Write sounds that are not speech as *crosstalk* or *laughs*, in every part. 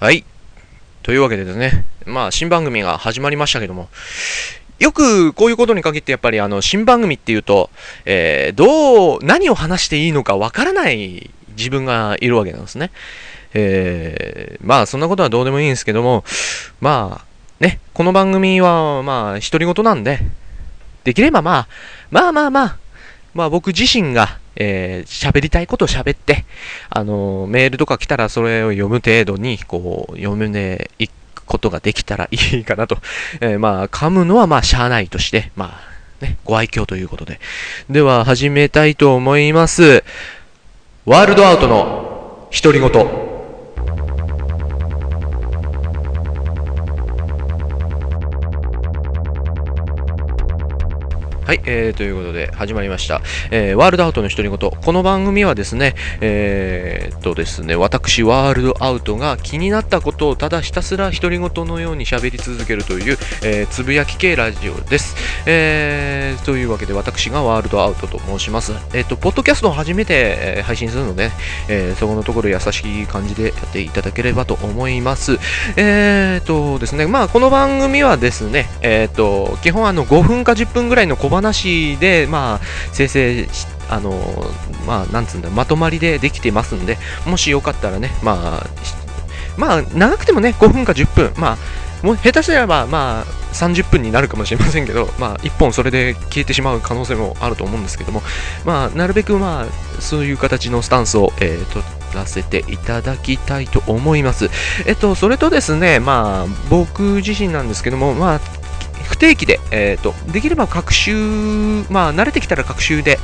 はい。というわけでですね、まあ、新番組が始まりましたけども、よくこういうことに限ってやっぱりあの、新番組っていうと、えー、どう、何を話していいのかわからない自分がいるわけなんですね。えー、まあ、そんなことはどうでもいいんですけども、まあ、ね、この番組は、まあ、独り言なんで、できればまあ、まあまあまあ、まあ僕自身が、えー、喋りたいことを喋って、あの、メールとか来たらそれを読む程度に、こう、読むねいくことができたらいいかなと。*laughs* えー、まあ、噛むのはまあ、しゃあないとして、まあ、ね、ご愛嬌ということで。では、始めたいと思います。ワールドアウトの独り言。はい、えー、ということで始まりました、えー、ワールドアウトの独り言。この番組はですね、えー、っとですね、私、ワールドアウトが気になったことをただひたすら独り言のように喋り続けるという、えー、つぶやき系ラジオです。えー、というわけで私がワールドアウトと申します。えー、っと、ポッドキャストを初めて、え、配信するので、えー、そこのところ優しい感じでやっていただければと思います。えー、っとですね、まあ、この番組はですね、えー、っと、基本あの5分か10分ぐらいの小話で、まあ、生成あの、まあ、なんつうんだ、まとまりでできてますんで、もしよかったらね、まあ、まあ、長くてもね、5分か10分、まあ、もう下手すれば、まあ、30分になるかもしれませんけど、まあ、1本それで消えてしまう可能性もあると思うんですけども、まあ、なるべく、まあ、そういう形のスタンスを、えー、取らせていただきたいと思います。えっと、それとですね、まあ、僕自身なんですけども、まあ、不定期で、えーと、できれば各週、まあ、慣れてきたら各週で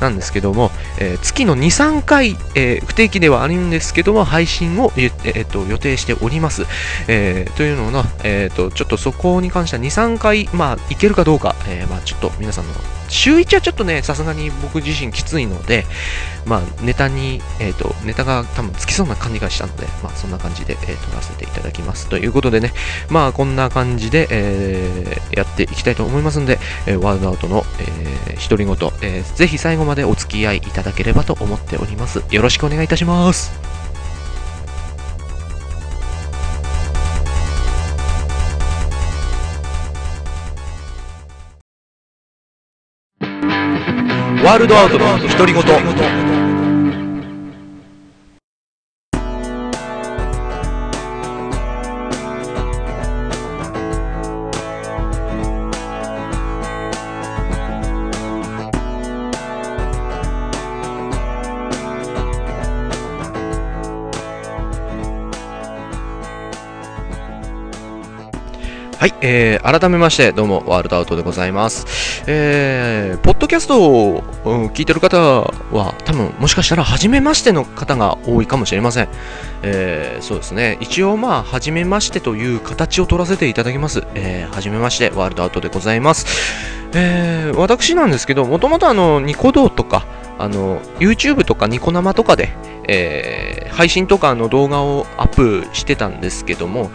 なんですけども、えー、月の2、3回、えー、不定期ではあるんですけども、配信を、えーと、予定しております。えー、というのの、えーと、ちょっとそこに関しては2、3回、まあ、いけるかどうか、えー、まあ、ちょっと皆さんの週1はちょっとね、さすがに僕自身きついので、まあ、ネタに、えっ、ー、と、ネタが多分つきそうな感じがしたので、まあ、そんな感じで、えー、撮らせていただきます。ということでね、まあ、こんな感じで、えー、やっていきたいと思いますんで、えワールドアウトの、えー、独り言、えー、ぜひ最後までお付き合いいただければと思っております。よろしくお願いいたします。ワールドアウトの独り言。はい、えー、改めまして、どうも、ワールドアウトでございます。えー、ポッドキャストを、聞いてる方は、多分、もしかしたら、初めましての方が多いかもしれません。えー、そうですね。一応、まあ、初めましてという形を取らせていただきます。えー、初めまして、ワールドアウトでございます。えー、私なんですけど、もともとあの、ニコ動とか、あの、YouTube とかニコ生とかで、えー、配信とかの動画をアップしてたんですけども、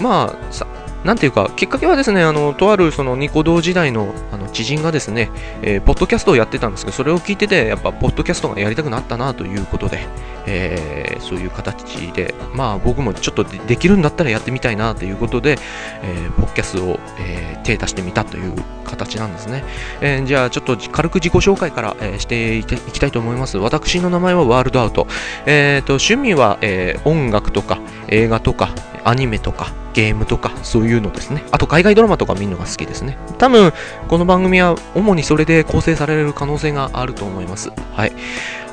まあ、なんていうか、きっかけはですね、あの、とあるそのニコ動時代のあの知人がですね、えー、ポッドキャストをやってたんですけど、それを聞いてて、やっぱ、ポッドキャストがやりたくなったなということで、えー、そういう形で、まあ僕もちょっとできるんだったらやってみたいなということで、えー、ポッドキャストを、えー、手出してみたという形なんですね。えー、じゃあちょっと軽く自己紹介から、えー、していきたいと思います。私の名前はワールドアウト。えーと、趣味は、えー、音楽とか映画とかアニメとかゲームとかそういうのですね。あと海外ドラマとか見るのが好きですね。多分この番組は主にそれで構成される可能性があると思います。はい。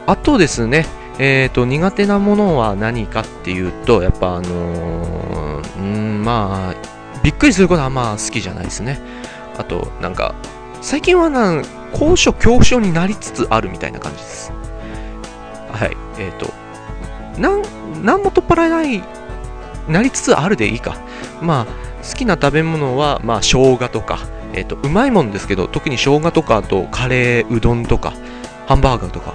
あとですね、えっ、ー、と、苦手なものは何かっていうと、やっぱあのー、んまあ、びっくりすることはまあ好きじゃないですね。あと、なんか、最近はなん、高所恐怖症になりつつあるみたいな感じです。はい。えっ、ー、と、なん、なんも取っ払えない、なりつつあるでいいか。まあ、好きな食べ物は、まあ、生姜とか、えっ、と、うまいもんですけど、特に生姜とか、あと、カレー、うどんとか、ハンバーガーとか、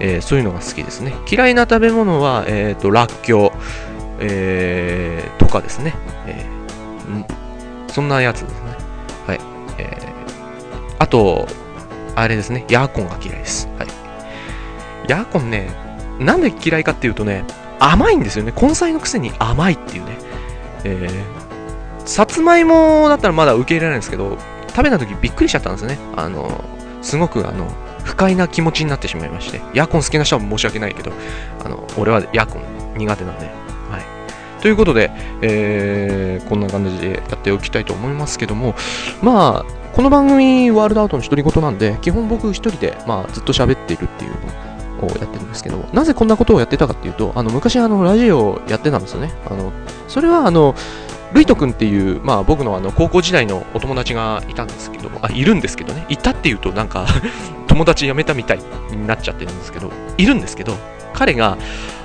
えー、そういうのが好きですね。嫌いな食べ物は、えっ、ー、と、らっきょう、えー、とかですね。えー、そんなやつですね。はい。えー、あと、あれですね。ヤーコンが嫌いです。はい。ヤーコンね、なんで嫌いかっていうとね、甘いんですよね。根菜のくせに甘いっていうね。えー、さつまいもだったらまだ受け入れられないんですけど、食べた時びっくりしちゃったんですね。あの、すごくあの、不快な気持ちになってしまいまして、ヤコン好きな人は申し訳ないけど、あの、俺はヤコン苦手なんで、はい。ということで、えー、こんな感じでやっておきたいと思いますけども、まあ、この番組、ワールドアウトの独り言なんで、基本僕一人で、まあ、ずっと喋っているっていうをやってるんですけど、なぜこんなことをやってたかっていうと、あの、昔あの、ラジオをやってたんですよね。あの、それはあの、ルイト君っていう、まあ、僕のあの高校時代のお友達がいたんですけど、あ、いるんですけどね、いたっていうとなんか *laughs* 友達辞めたみたいになっちゃってるんですけど、いるんですけど、彼が、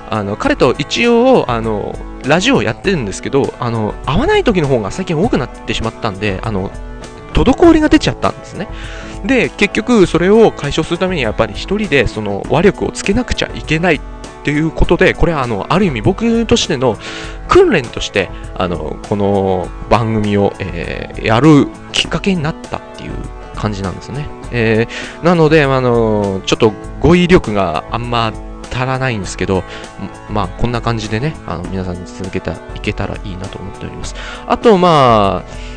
あの、彼と一応、あの、ラジオをやってるんですけど、あの、会わない時の方が最近多くなってしまったんで、あの、滞りが出ちゃったんですね。で、結局それを解消するためにやっぱり一人でその和力をつけなくちゃいけないということで、これはあのある意味僕としての訓練として、あのこの番組を、えー、やるきっかけになったっていう感じなんですね。えー、なので、あのちょっと語彙力があんま足らないんですけど、まあ、こんな感じでね、あの皆さんに続けたいけたらいいなと思っております。あと、まあ、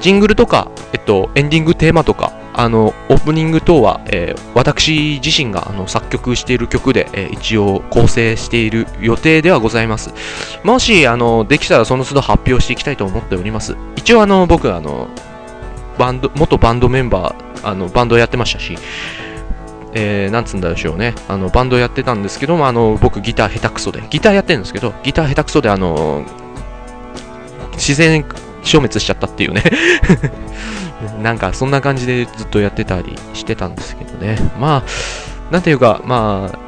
ジングルとか、えっと、エンディングテーマとか、あの、オープニング等は、えー、私自身があの作曲している曲で、えー、一応構成している予定ではございます。もし、あの、できたらその都度発表していきたいと思っております。一応、あの、僕、あの、バンド、元バンドメンバー、あの、バンドやってましたし、えー、なんつうんだでしょうね。あの、バンドやってたんですけども、あの、僕ギター下手くそで、ギターやってるんですけど、ギター下手くそで、あの、自然消滅しちゃったっていうね *laughs* なんかそんな感じでずっとやってたりしてたんですけどね。まあ、なんていうか、まあ、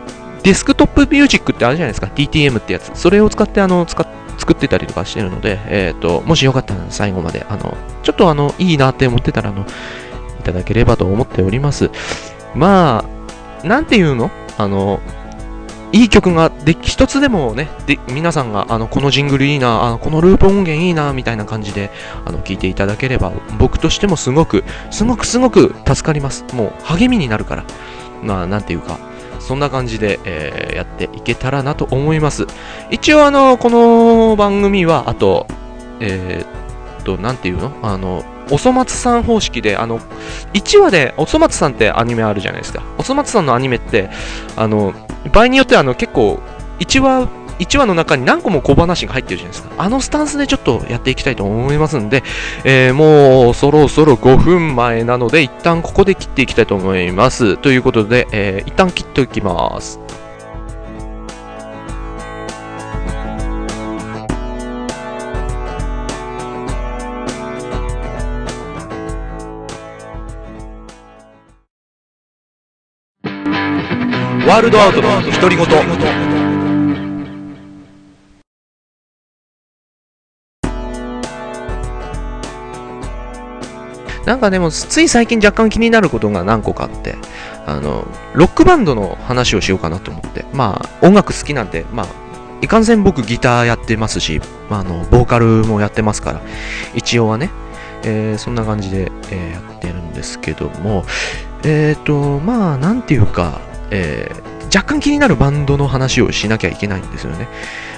デスクトップミュージックってあるじゃないですか。DTM ってやつ。それを使って、あの、使作ってたりとかしてるので、えっ、ー、と、もしよかったら最後まで、あの、ちょっとあの、いいなって思ってたら、あの、いただければと思っております。まあ、なんていうの？あの、いい曲がで一つでもねで皆さんがあのこのジングルいいなあのこのループ音源いいなみたいな感じであの聞いていただければ僕としてもすごくすごくすごく助かります。もう励みになるから。まあなんていうかそんな感じで、えー、やっていけたらなと思います。一応あのこの番組はあとえー、っとなんていうの？あのおそ松さん方式で、あの、1話で、おそ松さんってアニメあるじゃないですか。おそ松さんのアニメって、あの、場合によってはあの結構1話1話の中に何個も小話が入ってるじゃないですか。あのスタンスでちょっとやっていきたいと思いますんで、えー、もうそろそろ5分前なので、一旦ここで切っていきたいと思います。ということで、えー、一旦切っておきます。ワールドアウトの独り言。なんかでもつい最近若干気になることが何個かあってあのロックバンドの話をしようかなと思って。まあ音楽好きなんでまあいかんせん僕ギターやってますし、まあ、あのボーカルもやってますから一応はね、えー、そんな感じで、えー、やってるんですけども。えっ、ー、とまあなんていうかえー、若干気になるバンドの話をしなきゃいけないんですよね。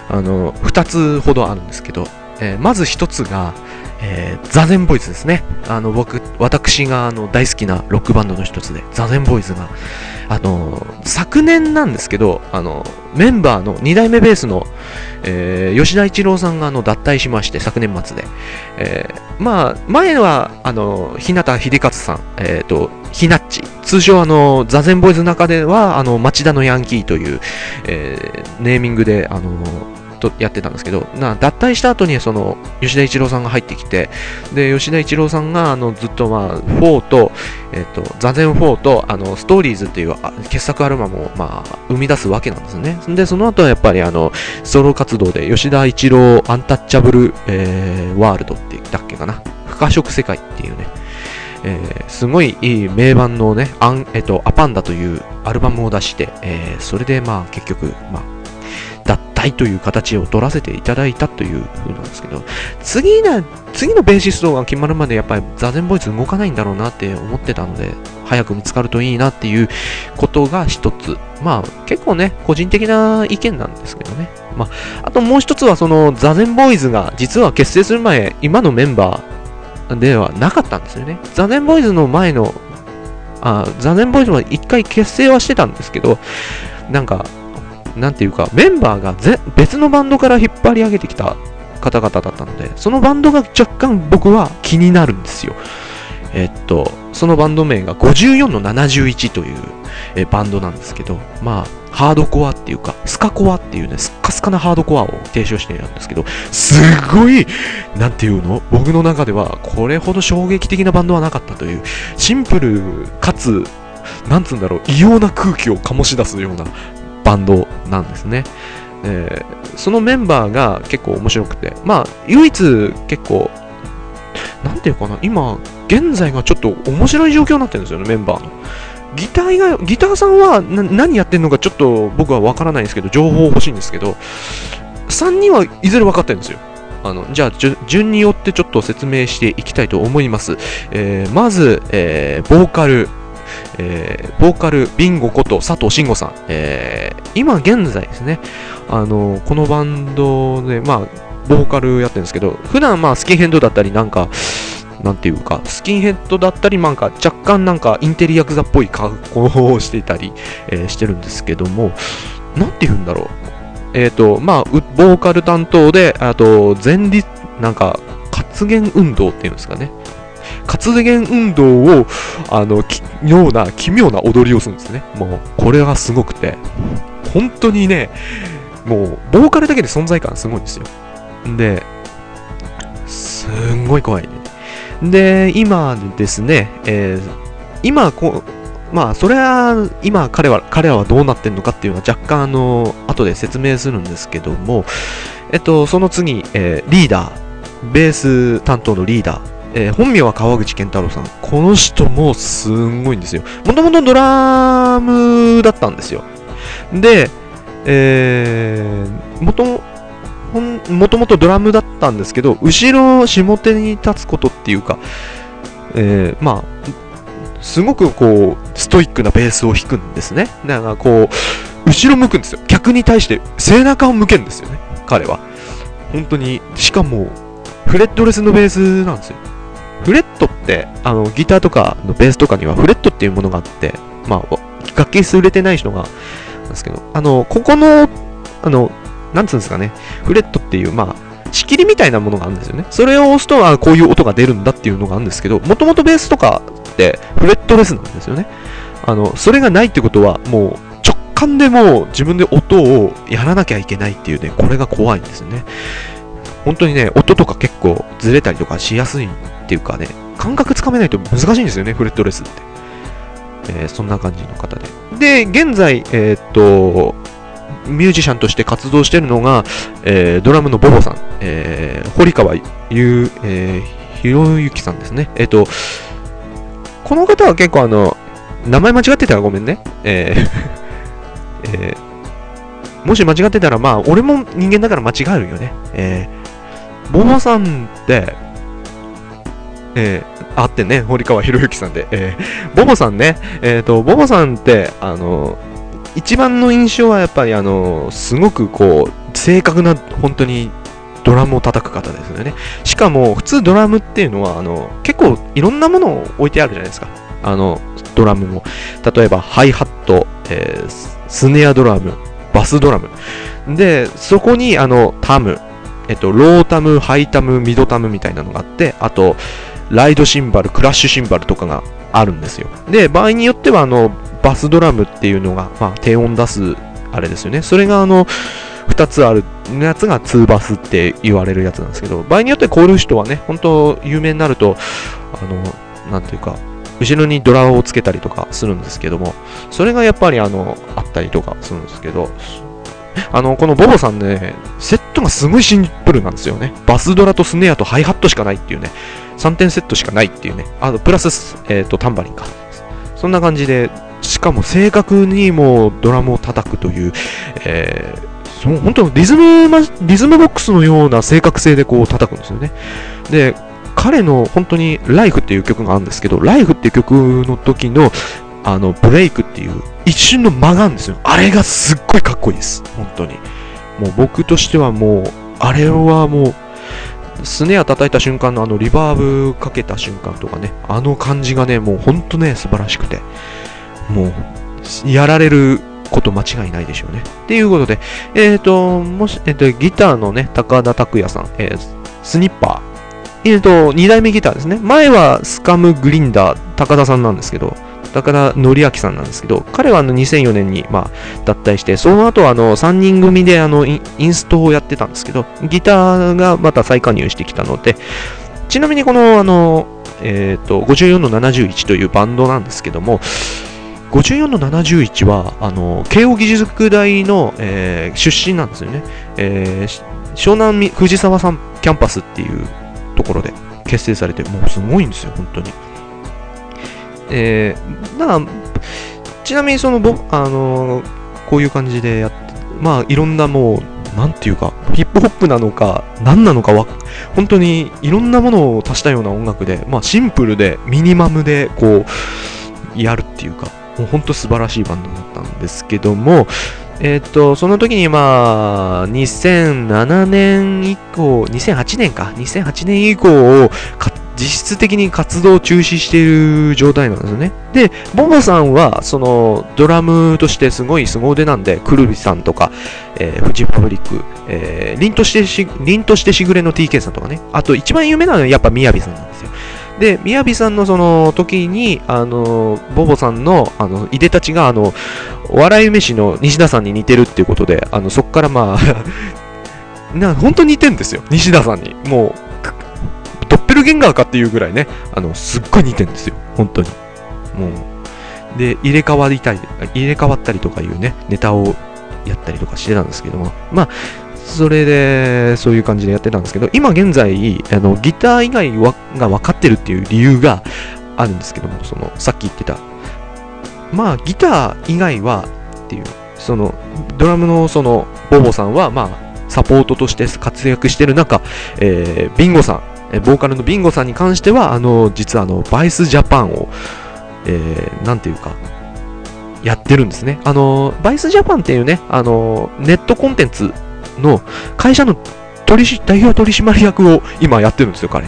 あの、二つほどあるんですけど、えー、まず一つが、えー、ザゼンボイズですね。あの、僕、私があの大好きなロックバンドの一つで、ザゼンボイズが、あの、昨年なんですけど、あの、メンバーの2代目ベースの、えー、吉田一郎さんがあの脱退しまして、昨年末で。えー、まあ、前は、あの、日向秀勝さん、えっ、ー、と、ひなっち。通称あの、ザゼンボーイズの中では、あの、町田のヤンキーという、えー、ネーミングで、あの、とやってたんですけど、な脱退した後にその吉田一郎さんが入ってきて、で吉田一郎さんがあのずっと、まあ、4と、えっ、と、座禅4とあのストーリーズっていう傑作アルバムを、まあ、生み出すわけなんですね。で、その後はやっぱりあのソロ活動で吉田一郎アンタッチャブル、えー、ワールドって言ったっけかな。不可食世界っていうね、えー、すごいいい名盤のね、アン、えっと、アパンダというアルバムを出して、えー、それでまあ結局、まあ、脱体という形を取らせていただいたという風なんですけど、次な、次のベーシストが決まるまでやっぱりザゼンボイス動かないんだろうなって思ってたので、早く見つかるといいなっていうことが一つ。まあ結構ね、個人的な意見なんですけどね。まあ、あともう一つはそのザゼンボーイズが実は結成する前、今のメンバーではなかったんですよね。ザゼンボーイズの前の、あ、ザゼンボーイズは一回結成はしてたんですけど、なんか、なんていうか、メンバーがぜ別のバンドから引っ張り上げてきた方々だったので、そのバンドが若干僕は気になるんですよ。えっと、そのバンド名が54の71という、えバンドなんですけど、まあ、ハードコアっていうか、スカコアっていうね、スッカスカなハードコアを提唱しているんですけど、すごい、なんていうの？僕の中では、これほど衝撃的なバンドはなかったという、シンプルかつ、なんつうんだろう、異様な空気を醸し出すようなバンドなんですね。えー、そのメンバーが結構面白くて、まあ、唯一結構、なんていうかな、今、現在がちょっと面白い状況になってるんですよね、メンバーの。ギターが、ギターさんは何やってるのかちょっと僕はわからないんですけど、情報欲しいんですけど、3人はいずれ分かってるんですよ。あの、じゃあ、順によってちょっと説明していきたいと思います。えー、まず、えー、ボーカル、えー、ボーカル、ビンゴこと佐藤慎吾さん。えー、今現在ですね、あの、このバンドで、まあ、ボーカルやってるんですけど、普段まあ、スキンヘッドだったり、なんか、なんていうか、スキンヘッドだったり、なんか若干なんかインテリヤクザっぽい格好をしていたり、えー、してるんですけども、なんて言うんだろう。えっ、ー、と、まあ、ボーカル担当で、あと、前立、なんか、活言運動っていうんですかね。活言運動を、あの、ような奇妙な踊りをするんですね。もう、これがすごくて、本当にね、もう、ボーカルだけで存在感すごいんですよ。で、すんごい怖い、ね。で、今ですね、えー、今こう、まあ、それは、今彼は、彼らはどうなってんのかっていうのは若干、あの、後で説明するんですけども、えっと、その次、えー、リーダー、ベース担当のリーダー、えー、本名は川口健太郎さん。この人もすんごいんですよ。もともとドラムだったんですよ。で、えー、もとも、ともとドラムだったんですけど、後ろ下手に立つことっていうか、えー、まあ、すごくこう、ストイックなベースを弾くんですね。だからこう、後ろ向くんですよ。客に対して背中を向けるんですよね。彼は。本当に、しかも、フレットレスのベースなんですよ。フレットって、あの、ギターとかのベースとかにはフレットっていうものがあって、まあ、楽器優れてない人が、なんですけど、あの、ここの、あの、なんつうんですかね、フレットっていう、まあ、仕切りみたいなものがあるんですよね。それを押すと、あこういう音が出るんだっていうのがあるんですけど、もともとベースとかってフレットレスなんですよね。あの、それがないってことは、もう直感でも自分で音をやらなきゃいけないっていうね、これが怖いんですよね。本当にね、音とか結構ずれたりとかしやすいんっていうかね、感覚つかめないと難しいんですよね、フレットレスって。えー、そんな感じの方で。で、現在、えー、っと、ミュージシャンとして活動してるのが、えー、ドラムのボボさん、えー、堀川ゆ、えー、ひろゆきさんですね。えっ、と、この方は結構あの、名前間違ってたらごめんね。えー *laughs* えー、もし間違ってたら、まあ、俺も人間だから間違えるよね。えー、ボボさんって、えー、あってね、堀川博之さんで、えー、ボボさんね、えっ、ー、と、ボボさんって、あの、一番の印象はやっぱり、あの、すごくこう、正確な、本当に、ドラムを叩く方ですよね。しかも、普通ドラムっていうのは、あの、結構いろんなものを置いてあるじゃないですか。あの、ドラムも。例えば、ハイハット、えー、スネアドラム、バスドラム。で、そこに、あの、タム、えっと、ロータム、ハイタム、ミドタムみたいなのがあって、あと、ライドシンバル、クラッシュシンバルとかがあるんですよ。で、場合によっては、あの、バスドラムっていうのが、まあ、低音出す、あれですよね。それが、あの、2つあるやつが2バスって言われるやつなんですけど、場合によってこういう人はね、本当有名になると、あの、なんていうか、後ろにドラをつけたりとかするんですけども、それがやっぱりあの、あったりとかするんですけど、あの、このボボさんね、セットがすごいシンプルなんですよね。バスドラとスネアとハイハットしかないっていうね。3点セットしかないっていうね。あと、プラス、えっ、ー、と、タンバリンか。そんな感じで、しかも正確にもうドラムを叩くという、えー、その本当リズム、リズムボックスのような正確性でこう叩くんですよね。で、彼の本当にライフっていう曲があるんですけど、ライフっていう曲の時のあのブレイクっていう一瞬の間があるんですよ。あれがすっごいかっこいいです。本当に。もう僕としてはもう、あれはもう、スネア叩いた瞬間のあのリバーブかけた瞬間とかね、あの感じがね、もうほんとね、素晴らしくて、もう、やられること間違いないでしょうね。っていうことで、えっ、ー、と、もし、えっ、ー、と、ギターのね、高田拓也さん、えー、スニッパー、えっ、と、2代目ギターですね。前はスカムグリンダー、高田さんなんですけど、高田則明さんなんですけど、彼はあの2004年に、まあ、脱退して、その後あの3人組であのインストをやってたんですけど、ギターがまた再加入してきたので、ちなみにこの、あの、えっ、ー、と、54の71というバンドなんですけども、54の71は、あの、慶応義塾大の、えー、出身なんですよね。えー、湘南藤沢さんキャンパスっていうところで結成されて、もうすごいんですよ、本当に。えー、だからちなみにその僕、あのー、こういう感じでやって、まあいろんなもう、なんていうか、ヒップホップなのか、何なのかは、本当にいろんなものを足したような音楽で、まあシンプルで、ミニマムで、こう、やるっていうか、もう本当素晴らしいバンドだったんですけども、えっ、ー、と、その時にまあ、2007年以降、2008年か、2008年以降を実質的に活動を中止している状態なんですよね。で、ボボさんは、その、ドラムとしてすごい凄腕なんで、くるびさんとか、えー、フジパブリック、えー、凛としてし、凛としてしぐれの TK さんとかね。あと、一番有名なのはやっぱみやびさんなんですよ。で、みやびさんのその時に、あの、ボボさんの、あの、いでたちが、あの、お笑い飯の西田さんに似てるっていうことで、あの、そっからまあ *laughs* な、本当に似てんですよ。西田さんに。もう、ペルゲンガーかっていうぐらいね、あの、すっごい似てるんですよ。本当に。もう。で、入れ替わりたい、入れ替わったりとかいうね、ネタをやったりとかしてたんですけども、まあ、それで、そういう感じでやってたんですけど、今現在、あの、ギター以外はが分かってるっていう理由があるんですけども、その、さっき言ってた、まあ、ギター以外はっていう、その、ドラムのその、ボボさんは、まあ、サポートとして活躍してる中、えー、ビンゴさん、えボーカルのビンゴさんに関しては、あの、実はあの、バイスジャパンを、えー、なんていうか、やってるんですね。あの、バイスジャパンっていうね、あの、ネットコンテンツの会社の取代表取締役を今やってるんですよ、彼。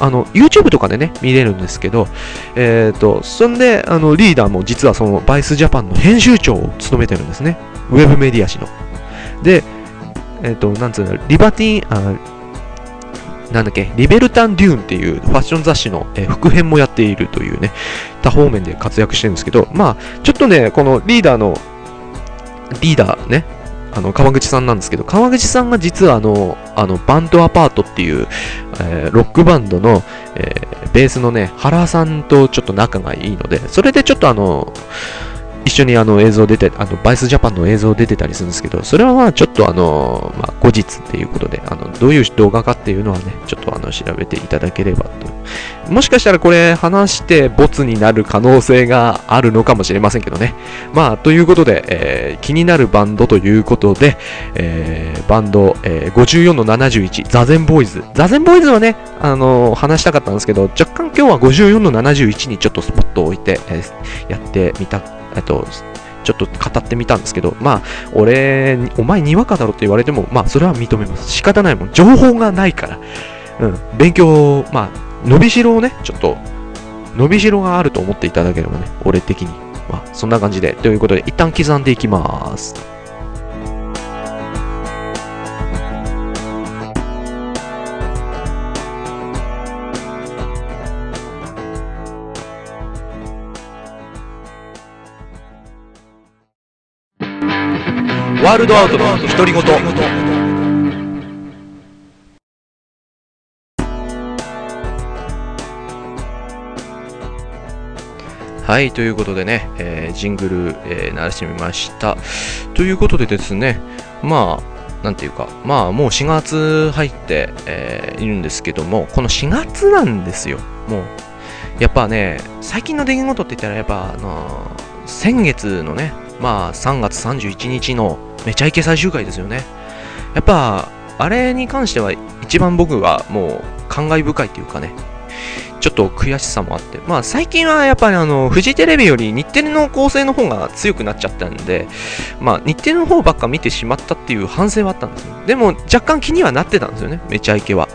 あの、YouTube とかでね、見れるんですけど、えっ、ー、と、そんで、あの、リーダーも実はその、バイスジャパンの編集長を務めてるんですね。ウェブメディア誌の。で、えっ、ー、と、なんつうの、リバティンあ、なんだっけ、リベルタン・デューンっていうファッション雑誌の、えー、副編もやっているというね、多方面で活躍してるんですけど、まあ、ちょっとね、このリーダーの、リーダーね、あの、川口さんなんですけど、川口さんが実はあの、あの、バンドアパートっていう、えー、ロックバンドの、えー、ベースのね、原さんとちょっと仲がいいので、それでちょっとあの、一緒にあの映像出て、あの、バイスジャパンの映像出てたりするんですけど、それはまあちょっとあの、まあ後日っていうことで、あの、どういう動画かっていうのはね、ちょっとあの、調べていただければと。もしかしたらこれ話してボツになる可能性があるのかもしれませんけどね。まあ、ということで、えー、気になるバンドということで、えー、バンド、えー、54の71、ザゼンボーイズ。ザゼンボーイズはね、あの話したかったんですけど、若干今日は54の71にちょっとスポットを置いて、えやってみたえっと、ちょっと語ってみたんですけど、まあ、俺、お前にわかだろって言われても、まあ、それは認めます。仕方ないもん。情報がないから。うん。勉強、まあ、伸びしろをね、ちょっと、伸びしろがあると思っていただければね、俺的に。まあ、そんな感じで。ということで、一旦刻んでいきます。ワールドアウトの独り言はい、ということでね、えー、ジングル、えー、鳴らしてみました。ということでですね、まあ、なんていうか、まあもう4月入って、えー、いるんですけども、この4月なんですよ。もう、やっぱね、最近の出来事って言ったら、やっぱ、あのー、先月のね、まあ3月31日のめちゃイケ最終回ですよね。やっぱ、あれに関しては一番僕はもう感慨深いっていうかね、ちょっと悔しさもあって、まあ最近はやっぱりあの、フジテレビより日テレの構成の方が強くなっちゃったんで、まあ日テレの方ばっか見てしまったっていう反省はあったんですよ。でも若干気にはなってたんですよね、めちゃイケは。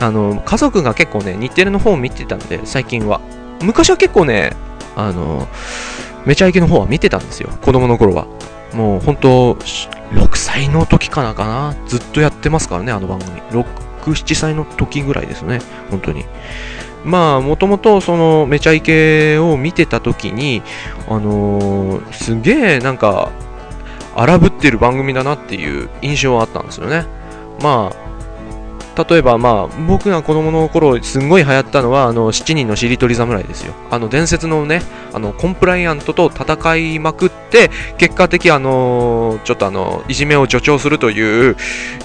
あの、家族が結構ね、日テレの方を見てたんで、最近は。昔は結構ね、あの、めちゃイケの方は見てたんですよ、子供の頃は。もう本当、6歳の時かなかな。ずっとやってますからね、あの番組。6、7歳の時ぐらいですね、本当に。まあ、もともとそのめちゃイケを見てた時に、あのー、すげえなんか、荒ぶってる番組だなっていう印象はあったんですよね。まあ、例えば、まあ、僕が子供の頃、すんごい流行ったのは、あの、7人のしりとり侍ですよ。あの、伝説のね、あの、コンプライアントと戦いまくって、結果的、あの、ちょっとあの、いじめを助長するという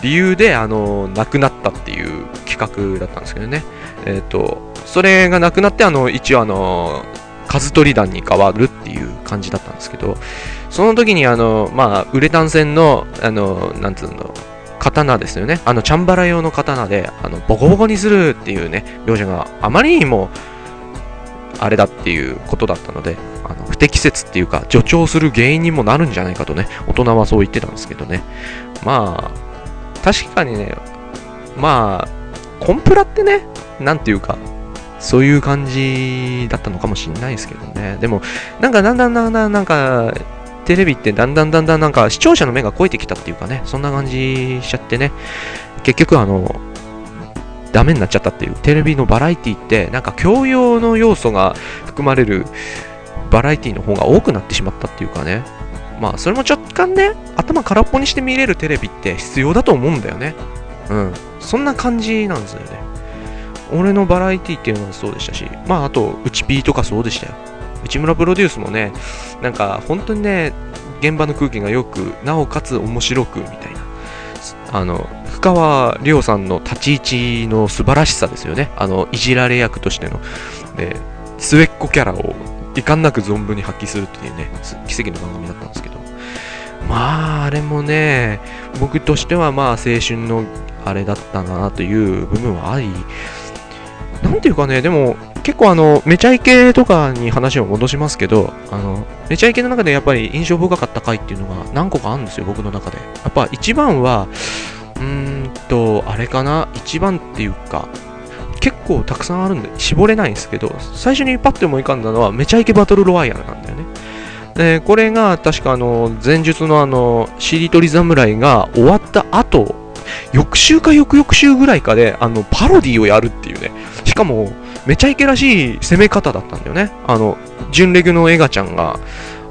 理由で、あの、亡くなったっていう企画だったんですけどね。え、ー、と、それがなくなって、あの、一応あの、数取り団に変わるっていう感じだったんですけど、その時にあの、まあ、ウレタン戦の、あの、なんつうの、刀ですよね。あの、チャンバラ用の刀で、あの、ボコボコにするっていうね、描写があまりにも、あれだっていうことだったので、あの不適切っていうか、助長する原因にもなるんじゃないかとね、大人はそう言ってたんですけどね。まあ、確かにね、まあ、コンプラってね、なんていうか、そういう感じだったのかもしれないですけどね。でも、なんかだんだんだんだんなんか、テレビってだんだんだんだんなんか視聴者の目が超えてきたっていうかね、そんな感じしちゃってね、結局あの、ダメになっちゃったっていう、テレビのバラエティってなんか教養の要素が含まれるバラエティの方が多くなってしまったっていうかね、まあそれも若干ね、頭空っぽにして見れるテレビって必要だと思うんだよね。うん。そんな感じなんですよね。俺のバラエティっていうのはそうでしたし、まああと、うちピーとかそうでしたよ。内村プロデュースもね、なんか本当にね、現場の空気がよく、なおかつ面白くみたいな。あの、深川亮さんの立ち位置の素晴らしさですよね。あの、いじられ役としての。で、末っ子キャラを遺憾なく存分に発揮するっていうね、奇跡の番組だったんですけど。まあ、あれもね、僕としてはまあ、青春のあれだったなという部分はあり、なんていうかね、でも、結構あの、めちゃイケとかに話を戻しますけど、あの、めちゃイケの中でやっぱり印象深かった回っていうのが何個かあるんですよ、僕の中で。やっぱ一番は、うーんと、あれかな、一番っていうか、結構たくさんあるんで、絞れないんですけど、最初にパッて思い浮かんだのは、めちゃイケバトルロワイヤルなんだよね。で、これが確かあの、前述のあの、しりとり侍が終わった後、翌週か翌々週ぐらいかで、あの、パロディをやるっていうね。しかも、めちゃイケらしい攻め方だったんだよね。あの、純レギュのエガちゃんが、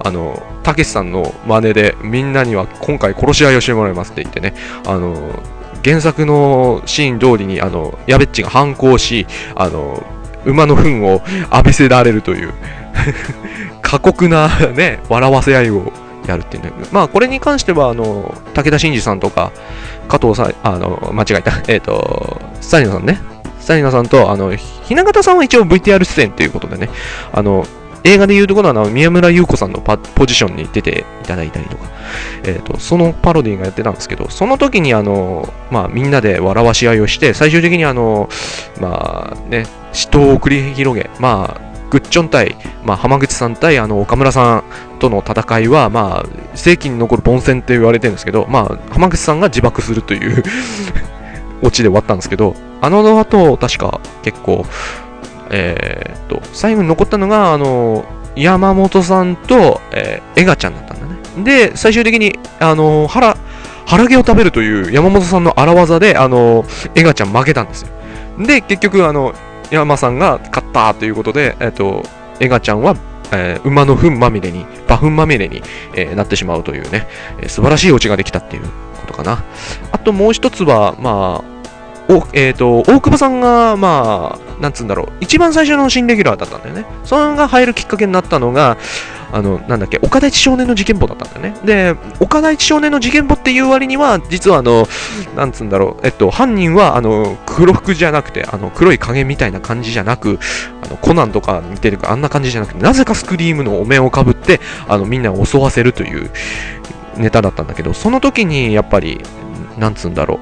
あの、たけしさんの真似で、みんなには今回殺し合いをしてもらいますって言ってね、あの、原作のシーン通りに、あの、ヤベッチが反抗し、あの、馬の糞を浴びせられるという *laughs* 過酷なね、笑わせ合いをやるっていうね。まあ、これに関しては、あの、武田真治さんとか、加藤さん、あの、間違えた、えっ、ー、と、スタリノさんね、サリナさんと、あの、ひな形さんは一応 VTR 出演ということでね、あの、映画でいうところの宮村優子さんのポジションに出ていただいたりとか、えっ、ー、と、そのパロディがやってたんですけど、その時にあの、まあみんなで笑わし合いをして、最終的にあの、まあね、死闘を繰り広げ、まあ、グッチョン対、まあ、浜口さん対あの岡村さんとの戦いは、まあ、世紀に残る凡戦って言われてるんですけど、まあ、浜口さんが自爆するというオチで終わったんですけど、あの後、確か結構、えー、と、最後に残ったのが、あの、山本さんと、えー、エガちゃんだったんだね。で、最終的に、あの、腹、腹毛を食べるという山本さんの荒技で、あの、エガちゃん負けたんですよ。で、結局、あの、山さんが勝ったということで、えっ、と、エガちゃんは、えー、馬の糞まみれに、馬糞まみれに、えー、なってしまうというね、えー、素晴らしいオチができたっていうかな。あともう一つは、まあ、お、えっ、ー、と、大久保さんが、まあ、なんつうんだろう、一番最初の新レギュラーだったんだよね。それが入るきっかけになったのが、あの、なんだっけ、岡田一少年の事件簿だったんだよね。で、岡田一少年の事件簿っていう割には、実はあの、なんつうんだろう、えっと、犯人は、あの、黒服じゃなくて、あの、黒い影みたいな感じじゃなく、あの、コナンとか似てるか、あんな感じじゃなくて、なぜかスクリームのお面をかぶって、あの、みんなを襲わせるという、ネタだったんだけど、その時にやっぱり、なんつうんだろう。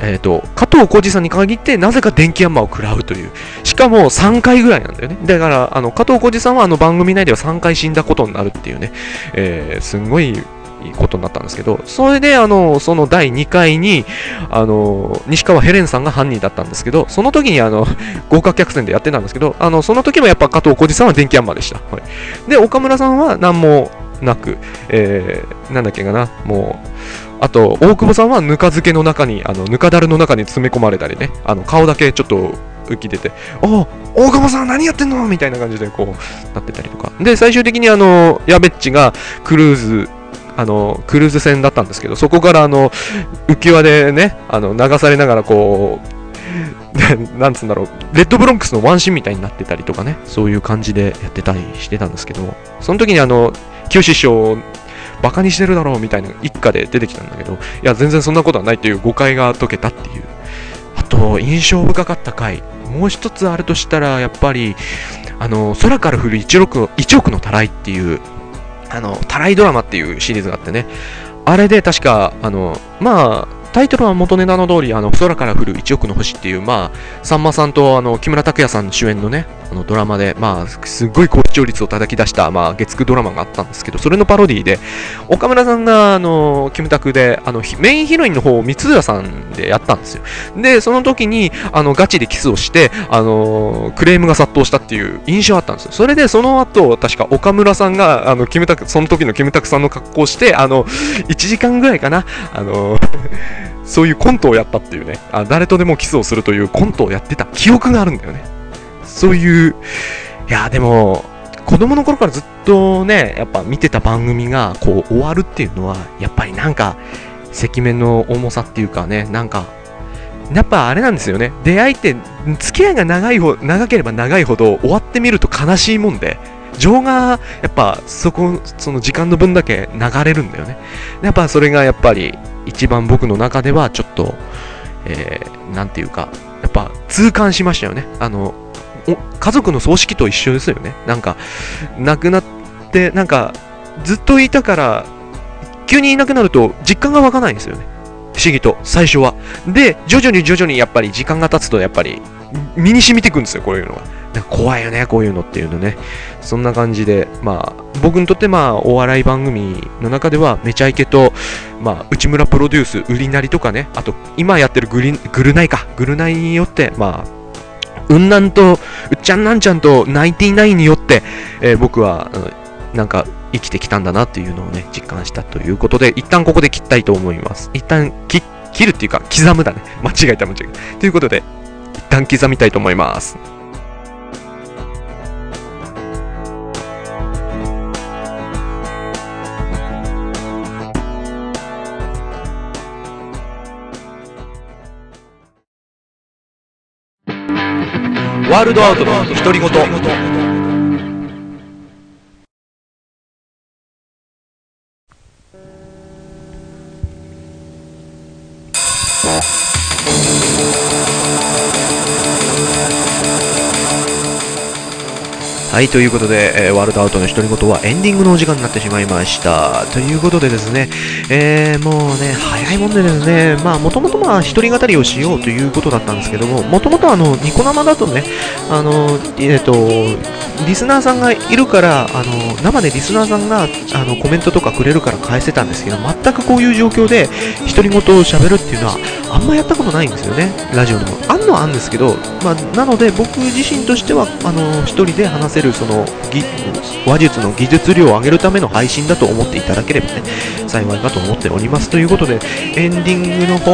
えっ、と、加藤浩次さんに限って、なぜか電気ヤンマーを食らうという。しかも3回ぐらいなんだよね。だから、あの、加藤浩次さんはあの番組内では3回死んだことになるっていうね、えー、すんごいいいことになったんですけど、それで、あの、その第2回に、あの、西川ヘレンさんが犯人だったんですけど、その時に、あの、*laughs* 豪華客船でやってたんですけど、あの、その時もやっぱ加藤浩次さんは電気ヤンマーでした。はい。で、岡村さんは何もなく、えー、なんだっけかな、もう、あと、大久保さんはぬか漬けの中に、あの、ぬかだるの中に詰め込まれたりね、あの、顔だけちょっと浮き出て、お大久保さん何やってんのみたいな感じでこう、なってたりとか。で、最終的にあの、やべっちがクルーズ、あの、クルーズ船だったんですけど、そこからあの、浮き輪でね、あの、流されながらこう、*laughs* なんつうんだろう、レッドブロンクスのワンシーンみたいになってたりとかね、そういう感じでやってたりしてたんですけど、その時にあの、清志師匠バカにしてるだろうみたいな一家で出てきたんだけど、いや、全然そんなことはないという誤解が解けたっていう。あと、印象深かった回。もう一つあるとしたら、やっぱり、あの、空から降る1億 ,1 億のたらいっていう、あの、たらいドラマっていうシリーズがあってね、あれで確か、あの、まあ、タイトルは元ネタの通り、あの、空から降る1億の星っていう、まあ、さんまさんと、あの、木村拓哉さん主演のね、あの、ドラマで、まあ、すごい高視聴率を叩き出した、まあ、月9ドラマがあったんですけど、それのパロディで、岡村さんが、あの、キムタクで、あの、メインヒロインの方を三浦さんでやったんですよ。で、その時に、あの、ガチでキスをして、あの、クレームが殺到したっていう印象あったんですよ。それで、その後、確か岡村さんが、あの、キムタク、その時のキムタクさんの格好をして、あの、1時間ぐらいかな、あの、そういうコントをやったっていうねあ、誰とでもキスをするというコントをやってた記憶があるんだよね。そういう、いや、でも、子供の頃からずっとね、やっぱ見てた番組がこう終わるっていうのは、やっぱりなんか、赤面の重さっていうかね、なんか、やっぱあれなんですよね。出会いって、付き合いが長いほ長ければ長いほど終わってみると悲しいもんで、情がやっぱそこ、その時間の分だけ流れるんだよね。やっぱそれがやっぱり一番僕の中ではちょっと、えー、なんていうか、やっぱ痛感しましたよね。あの、家族の葬式と一緒ですよね。なんか、亡くなって、なんか、ずっといたから、急にいなくなると実感が湧かないんですよね。不思議と、最初は。で、徐々に徐々にやっぱり時間が経つと、やっぱり、身に染みていくん。ですよ、こういうのが。なん。か怖いよね、こういうのっていうのね。そん。な感じで、まあ、僕にとってまあ、お笑い番組の中では、めちゃイケと、まあ、内村プロデュース、売りなりとかね、あと、今やってるグリグルナイか、グルナイによって、まあ、うん。なん。と、うっちゃん。なん。ちゃん。と、ナインティナインによって、えー僕は、あのなん。か、生きてきたん。だなっていうのをね、実感したということで、一旦ここで切ったいと思います。一旦、切るっていうか、刻むだね。間違えた間違えた。ということで、一旦刻みたいと思います。ワールドアウトの独り言。はい、ということで、えーワールドアウトの独り言はエンディングのお時間になってしまいました。ということでですね、えーもうね、早いもんでですね、まあ、もともとまあ、一人語りをしようということだったんですけども、もともとあの、ニコ生だとね、あの、えっ、と、リスナーさんがいるから、あの、生でリスナーさんが、あの、コメントとかくれるから返せたんですけど、全くこういう状況で、独り言を喋るっていうのは、あんまやったことないんですよね、ラジオでも。あんのはあんですけど、まあ、なので、僕自身としては、あの、一人で話せる、その、ぎ話術の技術量を上げるための配信だと思っていただければね、幸いかと思っております。ということで、エンディングの方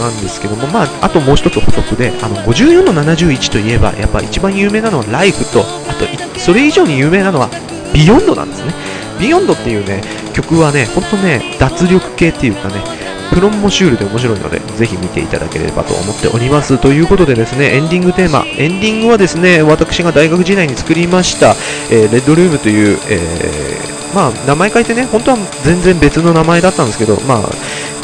なんですけども、まあ、あともう一つ補足で、あの、54の71といえば、やっぱ一番有名なのはライフと、あと、それ以上に有名なのは、ビヨンドなんですね。ビヨンドっていうね、曲はね、ほんとね、脱力系っていうかね、プロモシュールで面白いので、ぜひ見ていただければと思っております。ということでですね、エンディングテーマ、エンディングはですね、私が大学時代に作りました、えーレッドルームという、えーまあ、名前変えてね、本当は全然別の名前だったんですけど、まあ、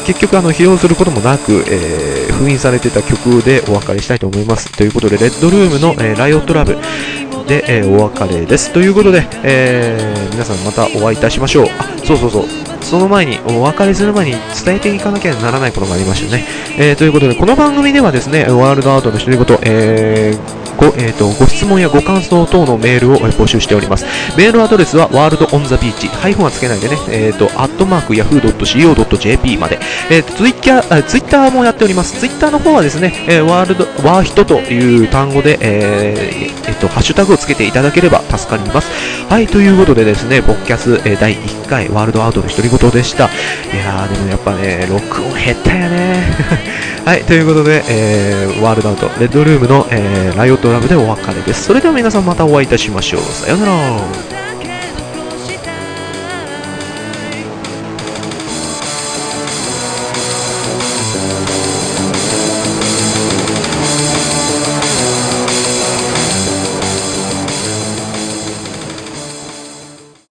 結局あの披露することもなく、えー封印されてた曲でお別れしたいと思います。ということで、レッドルームの、えーライオットラブ、で、え、お別れです。ということで、えー、皆さんまたお会いいたしましょう。あ、そうそうそう。その前に、お別れする前に伝えていかなきゃならないことがありましたね。えー、ということで、この番組ではですね、ワールドアートの独り言、えーご,、えーと、ご質問やご感想等のメールを募集しております。メールアドレスはワールドオンザビーチ、ハイフォンはつけないでね、えっ、ー、と、アットマーク Yahoo .co.jp まで、えー、 Twitter、Twitter もやっております。 Twitter の方はですね、えー、ワールド、ワーヒトという単語で、えー、えー、と、ハッシュタグをつけていただければ助かります。はい、ということでですね、ボッキャス、えー、第1回ワールドアウトの独り言でした。いやー、でもやっぱね、録音減ったよね。*laughs* はい、ということで、えー、ワールドアウト、レッドルームの、えー、ライオットラブでお別れです。それでは皆さんまたお会いいたしましょう。さようなら。